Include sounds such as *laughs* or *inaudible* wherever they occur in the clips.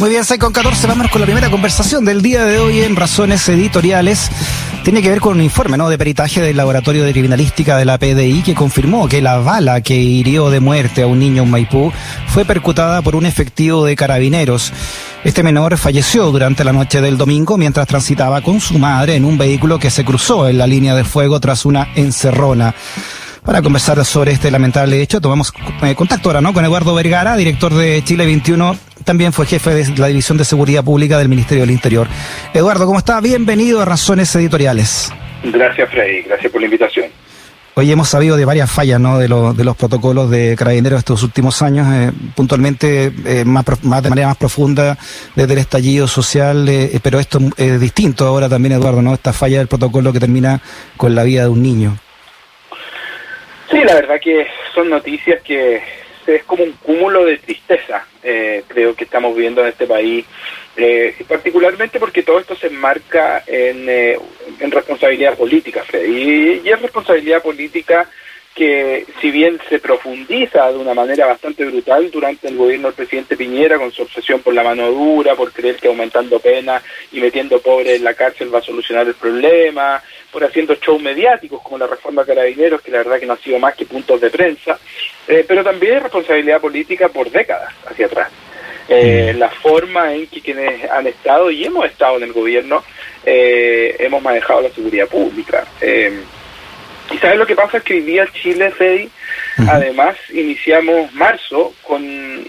Muy bien, 6 con 14, vamos con la primera conversación del día de hoy en Razones Editoriales. Tiene que ver con un informe ¿no? de peritaje del Laboratorio de Criminalística de la PDI que confirmó que la bala que hirió de muerte a un niño en Maipú fue percutada por un efectivo de carabineros. Este menor falleció durante la noche del domingo mientras transitaba con su madre en un vehículo que se cruzó en la línea de fuego tras una encerrona. Para conversar sobre este lamentable hecho, tomamos eh, contacto ahora ¿no? con Eduardo Vergara, director de Chile 21 también fue jefe de la División de Seguridad Pública del Ministerio del Interior. Eduardo, ¿cómo está? Bienvenido a Razones Editoriales. Gracias, Freddy. Gracias por la invitación. Hoy hemos sabido de varias fallas ¿no? de, de los protocolos de carabineros estos últimos años, eh, puntualmente eh, más, más, de manera más profunda desde el estallido social, eh, pero esto es distinto ahora también, Eduardo, ¿no? esta falla del protocolo que termina con la vida de un niño. Sí, la verdad que son noticias que es como un cúmulo de tristeza, eh, creo que estamos viviendo en este país, eh, particularmente porque todo esto se enmarca en, eh, en responsabilidad política, Freddy, y, y es responsabilidad política que si bien se profundiza de una manera bastante brutal durante el gobierno del presidente Piñera con su obsesión por la mano dura, por creer que aumentando pena y metiendo pobres en la cárcel va a solucionar el problema, por haciendo shows mediáticos como la reforma Carabineros, que la verdad que no ha sido más que puntos de prensa, eh, pero también hay responsabilidad política por décadas hacia atrás. Eh, la forma en que quienes han estado y hemos estado en el gobierno eh, hemos manejado la seguridad pública. Y sabes lo que pasa es que hoy día Chile, Freddy, además iniciamos marzo con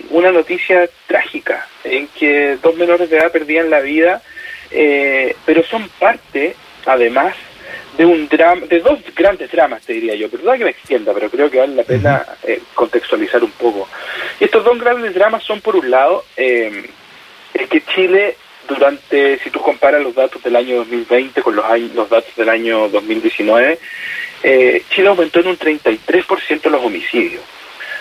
una noticia trágica en que dos menores de edad perdían la vida, eh, pero son parte, además, de un drama, de dos grandes dramas, te diría yo. Perdón que me extienda, pero creo que vale la pena eh, contextualizar un poco. Y estos dos grandes dramas son, por un lado, eh, el que Chile durante, si tú comparas los datos del año 2020 con los, los datos del año 2019, eh, Chile aumentó en un 33% los homicidios.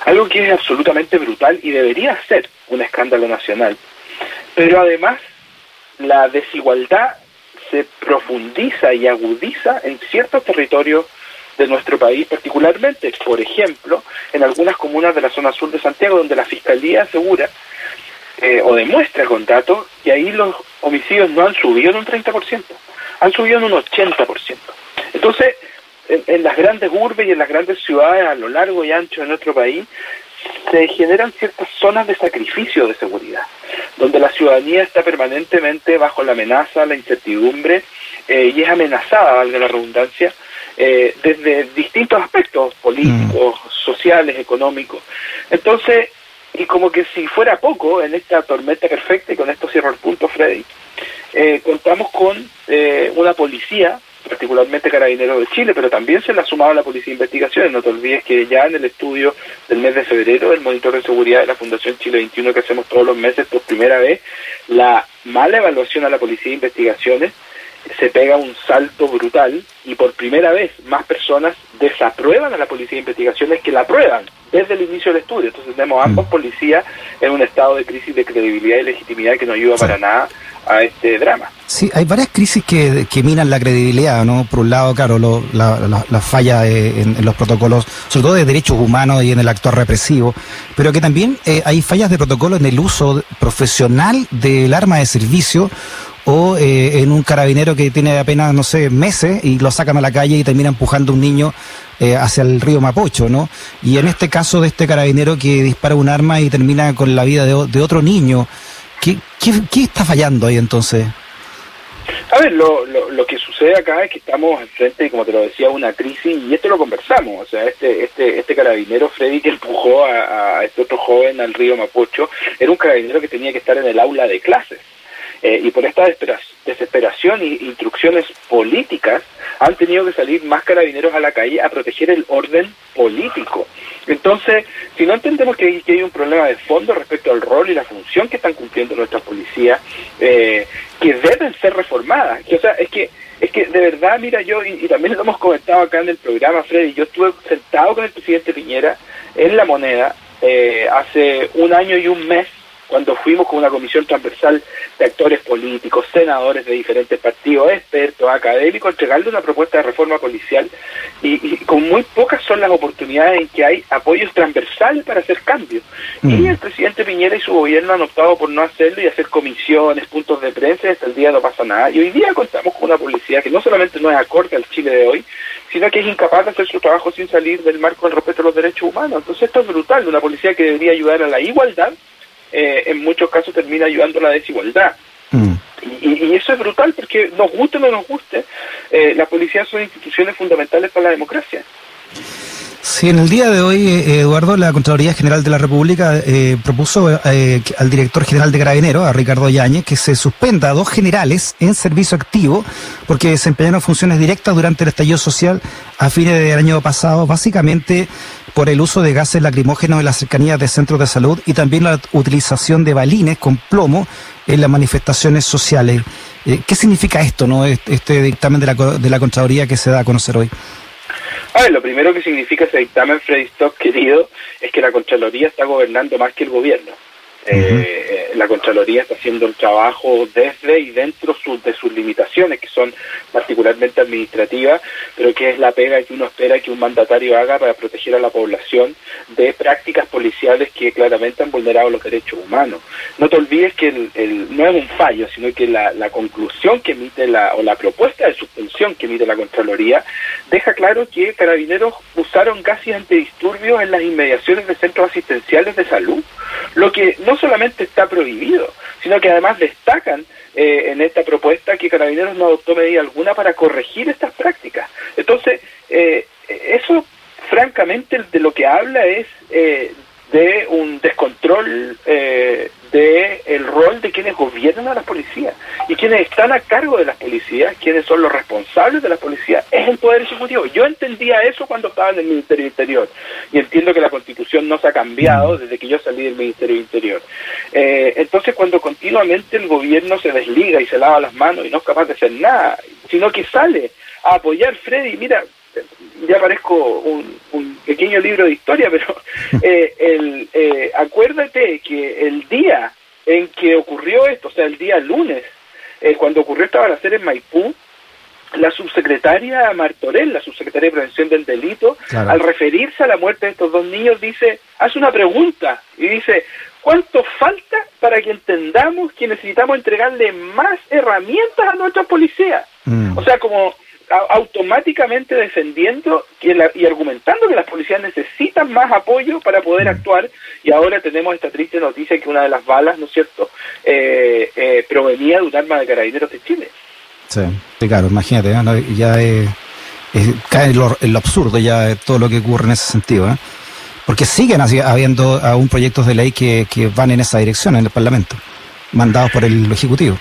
Algo que es absolutamente brutal y debería ser un escándalo nacional. Pero además, la desigualdad se profundiza y agudiza en ciertos territorios de nuestro país, particularmente, por ejemplo, en algunas comunas de la zona sur de Santiago, donde la Fiscalía asegura eh, o demuestra con datos que ahí los homicidios no han subido en un 30%, han subido en un 80%. Entonces, en, las grandes urbes y en las grandes ciudades a lo largo y ancho de nuestro país se generan ciertas zonas de sacrificio de seguridad, donde la ciudadanía está permanentemente bajo la amenaza, la incertidumbre eh, y es amenazada, valga la redundancia, eh, desde distintos aspectos políticos, mm. sociales, económicos. Entonces, y como que si fuera poco en esta tormenta perfecta, y con esto cierro el punto, Freddy, eh, contamos con una policía particularmente Carabineros de Chile, pero también se le ha sumado a la Policía de Investigaciones. No te olvides que ya en el estudio del mes de febrero, el monitor de seguridad de la Fundación Chile 21 que hacemos todos los meses por primera vez, la mala evaluación a la Policía de Investigaciones se pega un salto brutal y por primera vez más personas desaprueban a la Policía de Investigaciones que la aprueban desde el inicio del estudio. Entonces tenemos ambos mm. policías en un estado de crisis de credibilidad y legitimidad que no ayuda para nada a este drama. Sí, hay varias crisis que, minan la credibilidad, ¿no? Por un lado, claro, lo, la, la, eh, en, los protocolos, sobre todo de derechos humanos y en el actuar represivo, pero que también eh, hay fallas de protocolo en el uso profesional del arma de servicio o eh, en un carabinero que tiene apenas, no sé, meses y lo sacan a la calle y termina empujando un niño hacia el río Mapocho, ¿no? Y en este caso de este carabinero que dispara un arma y termina con la vida de otro niño. ¿Qué, está fallando ahí entonces? A ver, lo, lo, que sucede acá es que estamos frente, como te lo decía, una crisis y esto lo conversamos. O sea, este este este carabinero, Freddy, que empujó a, a este otro joven al río Mapocho, era un carabinero que tenía que estar en el aula de clases. Eh, y por esta desesperación y instrucciones políticas han tenido que salir más carabineros a la calle a proteger el orden político. Entonces, si no entendemos que hay, un problema de fondo respecto al rol y la función que están cumpliendo nuestras policías, eh, que deben ser reformadas, o sea, es que es que de verdad, mira, yo, y, también lo hemos comentado acá en el programa, Freddy, yo estuve sentado con el presidente Piñera en La Moneda eh, hace un año y un mes cuando fuimos con una comisión transversal de actores políticos, senadores de diferentes partidos, expertos, académicos, entregarle una propuesta de reforma policial y, con muy pocas son las oportunidades en que hay apoyos transversales para hacer cambios. Y mm. el presidente Piñera y su gobierno han optado por no hacerlo y hacer comisiones, puntos de prensa, y hasta el día no pasa nada. Y hoy día contamos con una policía que no solamente no es acorde al Chile de hoy, sino que es incapaz de hacer su trabajo sin salir del marco del respeto a los derechos humanos. Entonces esto es brutal, una policía que debería ayudar a la igualdad, eh, en muchos casos termina ayudando a la desigualdad. Mm. Y, eso es brutal porque nos guste o no nos guste, eh, las policías son instituciones fundamentales para la democracia. Sí, en el día de hoy, eh, Eduardo, la Contraloría General de la República eh, propuso eh, al director general de Carabineros, a Ricardo Yáñez, que se suspenda a dos generales en servicio activo porque desempeñaron funciones directas durante el estallido social a fines del año pasado, básicamente por el uso de gases lacrimógenos en las cercanías de centros de salud y también la utilización de balines con plomo en las manifestaciones sociales. ¿Qué significa esto, no este dictamen de la, de la Contraloría que se da a conocer hoy? A lo primero que significa ese dictamen, Freddy Stock, querido, es que la Contraloría está gobernando más que el gobierno. Eh, la Contraloría está haciendo el trabajo desde y dentro de sus limitaciones, que son particularmente administrativas, pero que es la pega que uno espera que un mandatario haga para proteger a la población de prácticas policiales que claramente han vulnerado los derechos humanos. No te olvides que el, no es un fallo, sino que la, la conclusión que emite la, o la propuesta de suspensión que emite la Contraloría deja claro que carabineros usaron gases antidisturbios en las inmediaciones de centros asistenciales de salud, lo que no solamente está prohibido, sino que además destacan eh, en esta propuesta que Carabineros no adoptó medida alguna para corregir estas prácticas. Entonces, eh, eso francamente de lo que habla es eh, de un descontrol eh, de el rol de quienes gobiernan a las policías y quienes están a cargo de las policías, quienes son los responsables de las policías, es el Poder Ejecutivo. Yo entendía eso cuando estaba en el Ministerio Interior y entiendo que la Constitución no se ha cambiado desde que yo salí del Ministerio Interior. Eh, entonces, cuando continuamente el gobierno se desliga y se lava las manos y no es capaz de hacer nada, sino que sale a apoyar Freddy, mira, ya parezco un, pequeño libro de historia, pero *laughs* eh, el, eh, acuérdate que el día en que ocurrió esto, o sea, el día lunes, eh, cuando ocurrió esta balacera en Maipú, la subsecretaria Martorell, la subsecretaria de Prevención del Delito, al referirse a la muerte de estos dos niños, dice, hace una pregunta y dice, ¿cuánto falta para que entendamos que necesitamos entregarle más herramientas a nuestra policía? Mm. O sea, como automáticamente defendiendo y argumentando que las policías necesitan más apoyo para poder mm. actuar y ahora tenemos esta triste noticia que una de las balas, ¿no es cierto?, eh, eh, provenía de un arma de carabineros de Chile. Sí, claro, imagínate, ya cae en lo, absurdo ya todo lo que ocurre en ese sentido, ¿eh? porque siguen habiendo aún proyectos de ley que, que van en esa dirección en el Parlamento, mandados por el Ejecutivo.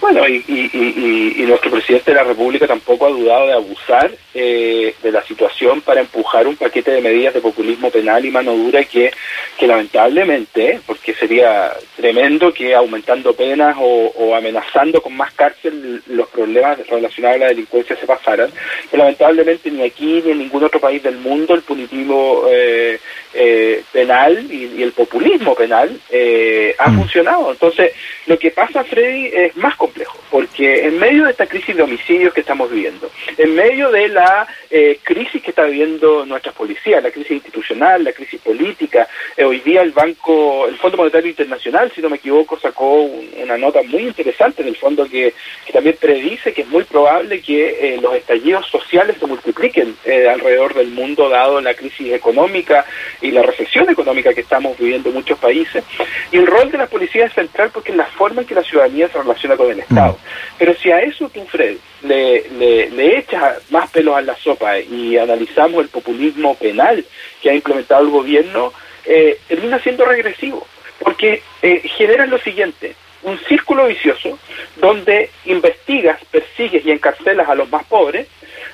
Bueno, y, y, nuestro presidente de la República tampoco ha dudado de abusar eh, de la situación para empujar un paquete de medidas de populismo penal y mano dura que, que lamentablemente, porque sería tremendo que aumentando penas o, amenazando con más cárcel los problemas relacionados a la delincuencia se pasaran, que lamentablemente ni aquí ni en ningún otro país del mundo el punitivo eh, eh, penal y, el populismo penal ha mm. funcionado. Entonces, lo que pasa, Freddy, es más complejo, porque en medio de esta crisis de homicidios que estamos viviendo, en medio de la eh, crisis que está viviendo nuestras policías, la crisis institucional, la crisis política, eh, hoy día el Banco, el Fondo Monetario Internacional, si no me equivoco, sacó una nota muy interesante en el fondo que, también predice que es muy probable que eh, los estallidos sociales se multipliquen alrededor del mundo dado la crisis económica y la recesión económica que estamos viviendo en muchos países. Y el rol de la policía es central porque es la forma en que la ciudadanía se relaciona con el Estado. Mm. Pero si a eso tú, Fred, le, le, echas más pelos a la sopa y analizamos el populismo penal que ha implementado el gobierno, eh, termina siendo regresivo, porque eh, genera lo siguiente, un círculo vicioso donde investigas, persigues y encarcelas a los más pobres,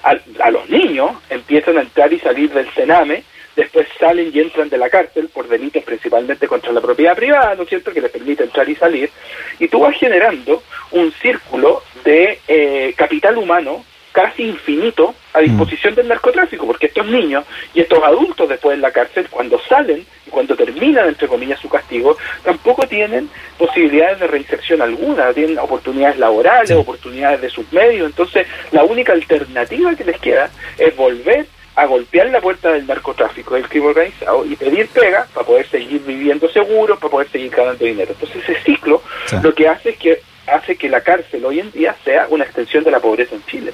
a, a los niños empiezan a entrar y salir del cename, después salen y entran de la cárcel por delitos principalmente contra la propiedad privada, ¿no es cierto?, que les permite entrar y salir, y tú vas generando un círculo de eh, capital humano casi infinito a disposición del narcotráfico, porque estos niños y estos adultos después en la cárcel, cuando salen y cuando terminan, entre comillas, su castigo, tampoco tienen posibilidades de reinserción alguna, tienen oportunidades laborales, oportunidades de sus medios, entonces la única alternativa que les queda es volver a golpear la puerta del narcotráfico, del crimen organizado y pedir pega para poder seguir viviendo seguro, para poder seguir ganando dinero. Entonces ese ciclo lo que hace es que hace que la cárcel hoy en día sea una extensión de la pobreza en Chile.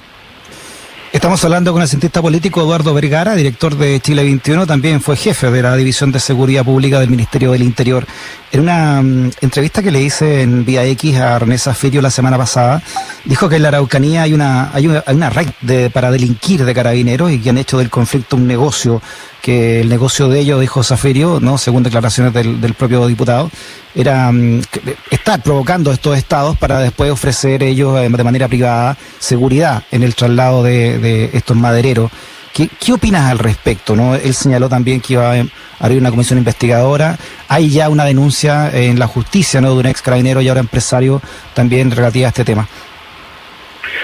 Estamos hablando con el cientista político Eduardo Vergara, director de Chile 21, también fue jefe de la División de Seguridad Pública del Ministerio del Interior. En una mm, entrevista que le hice en Vía X a René Zafirio la semana pasada, dijo que en la Araucanía hay una, hay una, red de, para delinquir de carabineros y que han hecho del conflicto un negocio que el negocio de ellos, dijo Zafirio, ¿no? según declaraciones del, propio diputado, era mm, estar provocando estos estados para después ofrecer ellos eh, de manera privada seguridad en el traslado de, estos madereros. ¿Qué, ¿Qué, opinas al respecto? ¿no? Él señaló también que iba a abrir una comisión investigadora. Hay ya una denuncia en la justicia ¿no? de un ex carabinero y ahora empresario también relativa a este tema.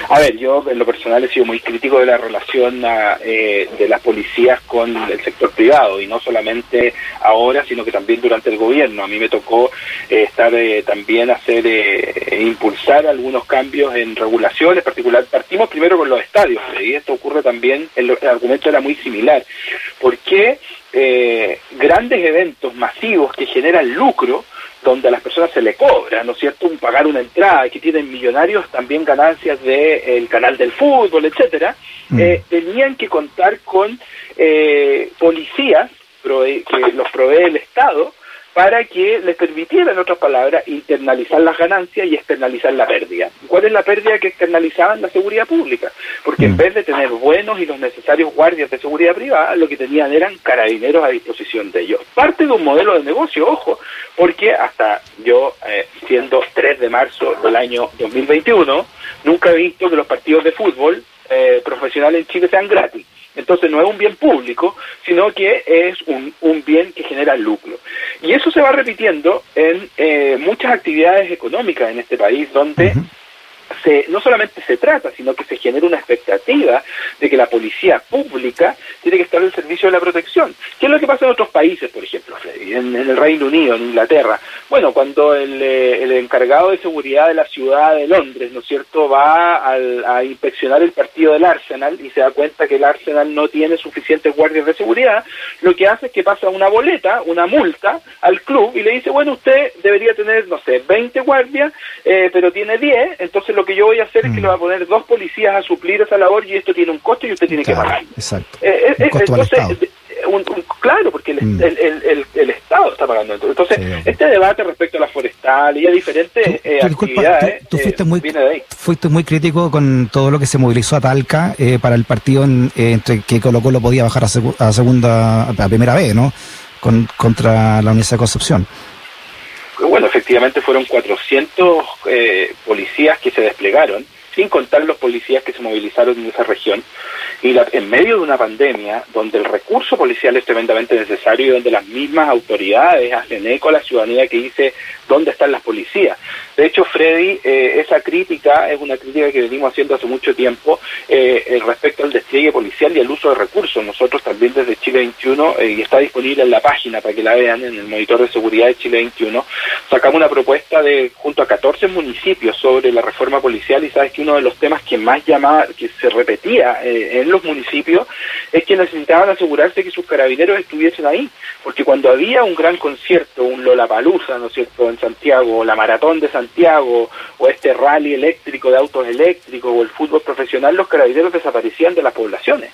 A ver, yo en lo personal he sido muy crítico de la relación ah, eh, de las policías con el sector privado y no solamente ahora, sino que también durante el gobierno. A mí me tocó eh, estar eh, también hacer impulsar algunos cambios en regulaciones, particular partimos primero con los estadios y esto ocurre también, el, el argumento era muy similar. ¿Por qué grandes eventos masivos que generan lucro donde a las personas se le cobra, ¿no es cierto?, un pagar una entrada, que tienen millonarios también ganancias del canal del fútbol, etcétera, mm. eh, tenían que contar con eh, policías que los provee el Estado para que les permitiera, en otras palabras, internalizar las ganancias y externalizar la pérdida. ¿Cuál es la pérdida que externalizaban? La seguridad pública. Porque en mm. vez de tener buenos y los necesarios guardias de seguridad privada, lo que tenían eran carabineros a disposición de ellos. Parte de un modelo de negocio, ojo, porque hasta yo, eh, siendo 3 de marzo del año 2021, nunca he visto que los partidos de fútbol eh, profesionales en Chile sean gratis. Entonces no es un bien público, sino que es un, un bien que genera lucro. Y eso se va repitiendo en eh, muchas actividades económicas en este país, donde se, no solamente se trata, sino que se genera una expectativa de que la policía pública tiene que estar al servicio de la protección. ¿Qué es lo que pasa en otros países, por ejemplo, en, el Reino Unido, en Inglaterra? Bueno, cuando el, eh, el, encargado de seguridad de la ciudad de Londres, ¿no es cierto?, va a inspeccionar el partido del Arsenal y se da cuenta que el Arsenal no tiene suficientes guardias de seguridad, lo que hace es que pasa una boleta, una multa al club y le dice, bueno, usted debería tener, no sé, 20 guardias, eh, pero tiene 10, entonces lo que yo voy a hacer es que le va a poner dos policías a suplir esa labor y esto tiene un costo y usted tiene que pagar. Exacto. Eh, eh, claro, porque mm. el, el, Estado está pagando. Entonces, este debate respecto a la forestal y a diferentes eh, actividades tú, fuiste, muy, fuiste muy crítico con todo lo que se movilizó a Talca para el partido entre que Colo Colo podía bajar a, segunda, a primera vez, ¿no? Con, contra la Universidad de Concepción bueno, efectivamente fueron 400 eh, policías que se desplegaron, sin contar los policías que se movilizaron en esa región, y en medio de una pandemia donde el recurso policial es tremendamente necesario y donde las mismas autoridades hacen eco a la ciudadanía que dice dónde están las policías. De hecho, Freddy, eh, esa crítica es una crítica que venimos haciendo hace mucho tiempo eh, respecto al despliegue policial y al uso de recursos. Nosotros también desde Chile 21, eh, y está disponible en la página para que la vean en el monitor de seguridad de Chile 21, sacamos una propuesta de junto a 14 municipios sobre la reforma policial y sabes que uno de los temas que más llamaba, que se repetía en los municipios es que necesitaban asegurarse que sus carabineros estuviesen ahí, porque cuando había un gran concierto, un Lollapalooza, ¿no es cierto?, en Santiago, o la Maratón de Santiago, o este rally eléctrico de autos eléctricos, o el fútbol profesional, los carabineros desaparecían de las poblaciones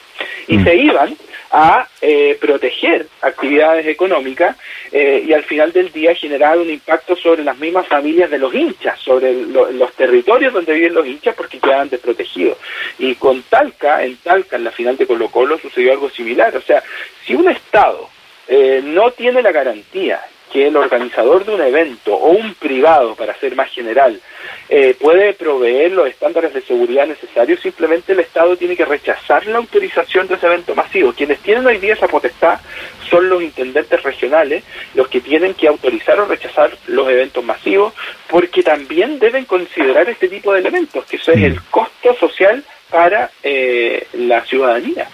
y mm. se iban a eh, proteger actividades económicas eh, y al final del día generar un impacto sobre las mismas familias de los hinchas, sobre los territorios donde viven los hinchas porque quedaban desprotegidos. Y con Talca, en Talca, en la final de Colo Colo, sucedió algo similar. O sea, si un Estado eh, no tiene la garantía que el organizador de un evento o un privado, para ser más general, eh, puede proveer los estándares de seguridad necesarios, simplemente el Estado tiene que rechazar la autorización de ese evento masivo. Quienes tienen hoy día esa potestad son los intendentes regionales, los que tienen que autorizar o rechazar los eventos masivos, porque también deben considerar este tipo de elementos, que eso es el costo social para eh, la ciudadanía.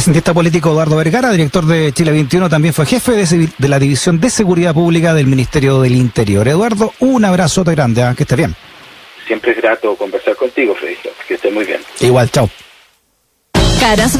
El cientista político Eduardo Vergara, director de Chile 21, también fue jefe de, de, la División de Seguridad Pública del Ministerio del Interior. Eduardo, un abrazote grande, ¿eh? que esté bien. Siempre es grato conversar contigo, Freddy, que esté muy bien. Igual, chao. Caras